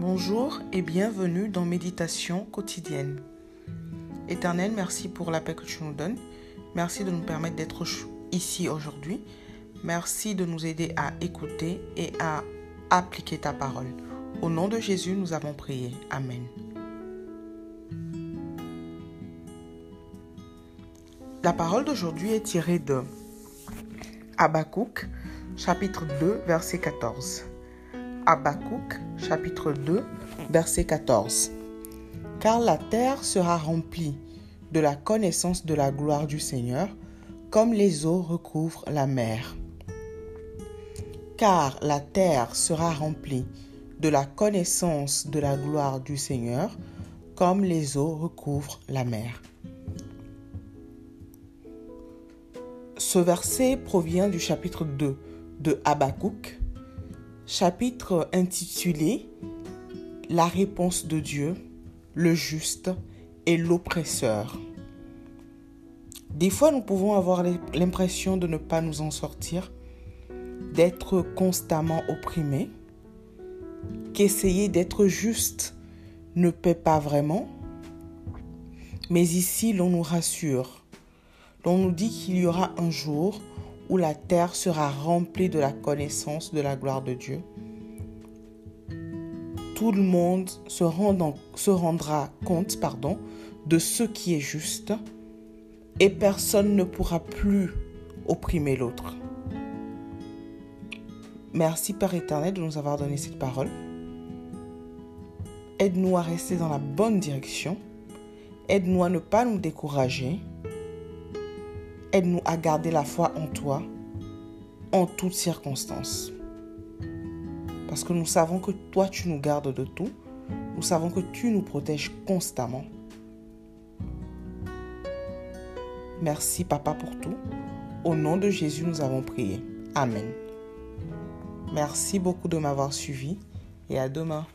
Bonjour et bienvenue dans Méditation quotidienne. Éternel, merci pour la paix que tu nous donnes. Merci de nous permettre d'être ici aujourd'hui. Merci de nous aider à écouter et à appliquer ta parole. Au nom de Jésus, nous avons prié. Amen. La parole d'aujourd'hui est tirée de Habakkuk, chapitre 2, verset 14. Habakkuk, chapitre 2, verset 14. Car la terre sera remplie de la connaissance de la gloire du Seigneur, comme les eaux recouvrent la mer. Car la terre sera remplie de la connaissance de la gloire du Seigneur, comme les eaux recouvrent la mer. Ce verset provient du chapitre 2 de Habakkuk, chapitre intitulé La réponse de Dieu, le juste et l'oppresseur. Des fois, nous pouvons avoir l'impression de ne pas nous en sortir, d'être constamment opprimés, qu'essayer d'être juste ne paie pas vraiment. Mais ici, l'on nous rassure. L'on nous dit qu'il y aura un jour où la terre sera remplie de la connaissance de la gloire de Dieu. Tout le monde se, rendra compte pardon, de ce qui est juste et personne ne pourra plus opprimer l'autre. Merci Père éternel de nous avoir donné cette parole. Aide-nous à rester dans la bonne direction. Aide-nous à ne pas nous décourager. Aide-nous à garder la foi en toi en toutes circonstances. Parce que nous savons que toi, tu nous gardes de tout. Nous savons que tu nous protèges constamment. Merci, Papa, pour tout. Au nom de Jésus, nous avons prié. Amen. Merci beaucoup de m'avoir suivi et à demain.